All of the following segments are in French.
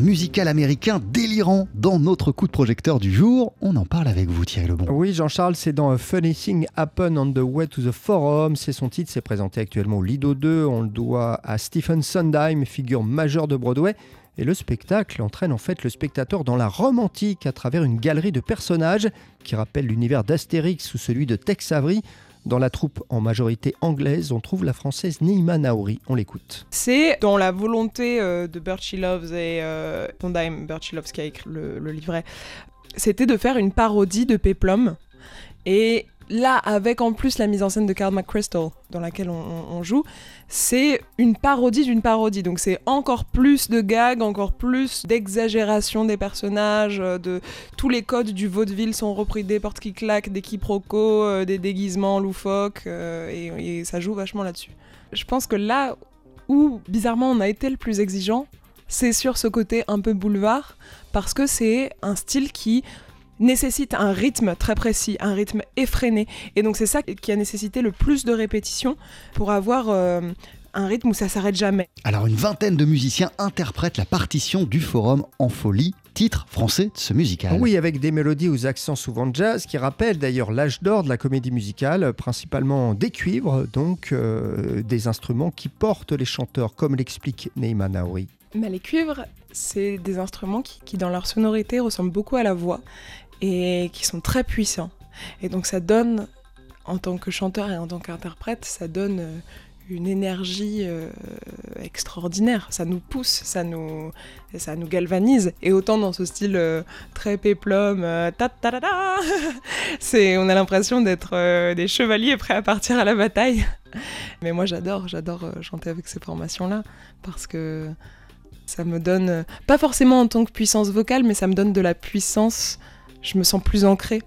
musical américain délirant dans notre coup de projecteur du jour. On en parle avec vous Thierry Lebon. Oui Jean-Charles, c'est dans A Funny Thing Happen on the Way to the Forum. C'est son titre, c'est présenté actuellement au Lido 2. On le doit à Stephen Sondheim, figure majeure de Broadway. Et le spectacle entraîne en fait le spectateur dans la Rome antique à travers une galerie de personnages qui rappellent l'univers d'Astérix ou celui de Tex Avery. Dans la troupe en majorité anglaise, on trouve la française Neima Naori. On l'écoute. C'est dans la volonté euh, de Loves et euh, Sondheim, qui a écrit le, le livret, c'était de faire une parodie de Peplum. Et là, avec en plus la mise en scène de Carl McChrystal, dans laquelle on, joue, c'est une parodie d'une parodie. Donc c'est encore plus de gags, encore plus d'exagération des personnages, euh, de tous les codes du vaudeville sont repris des portes qui claquent, des quiproquos, euh, des déguisements loufoques, euh, et, et ça joue vachement là-dessus. Je pense que là où, bizarrement, on a été le plus exigeant, c'est sur ce côté un peu boulevard, parce que c'est un style qui nécessite un rythme très précis, un rythme effréné. Et donc c'est ça qui a nécessité le plus de répétitions pour avoir euh, un rythme où ça s'arrête jamais. Alors une vingtaine de musiciens interprètent la partition du forum en folie titre français de ce musical. Oui, avec des mélodies aux accents souvent jazz, qui rappellent d'ailleurs l'âge d'or de la comédie musicale, principalement des cuivres, donc euh, des instruments qui portent les chanteurs, comme l'explique Neymar Naouri. Mais les cuivres, c'est des instruments qui, qui, dans leur sonorité, ressemblent beaucoup à la voix et qui sont très puissants. Et donc ça donne, en tant que chanteur et en tant qu'interprète, ça donne euh, une énergie euh, extraordinaire. Ça nous pousse, ça nous, ça nous galvanise. Et autant dans ce style euh, très péplum, ta ta ta ta, c'est, on a l'impression d'être des chevaliers prêts à partir à la bataille. Mais moi j'adore, j'adore chanter avec ces formations-là parce que ça me donne, pas forcément en tant que puissance vocale, mais ça me donne de la puissance je me sens plus ancrée.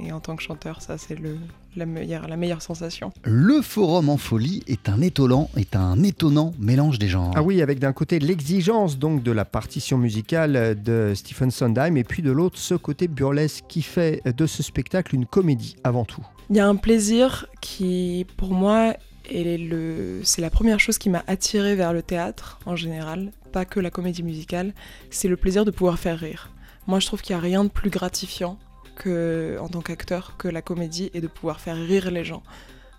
Et en tant que chanteur, ça c'est le, la, meilleure, la meilleure sensation. Le forum en folie est un étonnant, est un étonnant mélange des genres. Ah oui, avec d'un côté l'exigence donc de la partition musicale de Stephen Sondheim et puis de l'autre ce côté burlesque qui fait de ce spectacle une comédie avant tout. Il y a un plaisir qui, pour moi, c'est la première chose qui m'a attiré vers le théâtre en général, pas que la comédie musicale, c'est le plaisir de pouvoir faire rire. Moi, je trouve qu'il n'y a rien de plus gratifiant que, en tant qu'acteur que la comédie et de pouvoir faire rire les gens.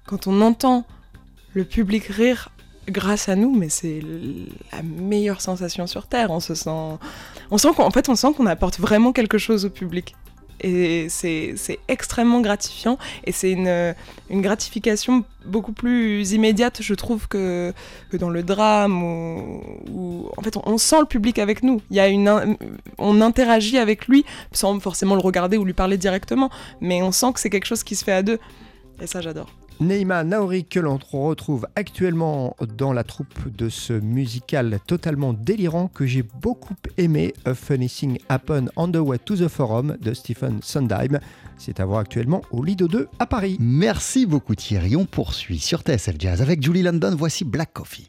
Quand on entend le public rire grâce à nous, mais c'est la meilleure sensation sur Terre. On se sent, on sent qu'en fait, on sent qu'on apporte vraiment quelque chose au public et c'est extrêmement gratifiant. Et c'est une, une, gratification beaucoup plus immédiate je trouve que, que dans le drame où, en fait on, sent le public avec nous. Il y a une on interagit avec lui sans forcément le regarder ou lui parler directement. Mais on sent que c'est quelque chose qui se fait à deux. Et ça j'adore Neima Naori que l'on retrouve actuellement dans la troupe de ce musical totalement délirant que j'ai beaucoup aimé, A Funny Thing Happen on the Way to the Forum de Stephen Sondheim. C'est à voir actuellement au Lido 2 à Paris. Merci beaucoup Thierry, on poursuit sur TSF Jazz avec Julie London, voici Black Coffee.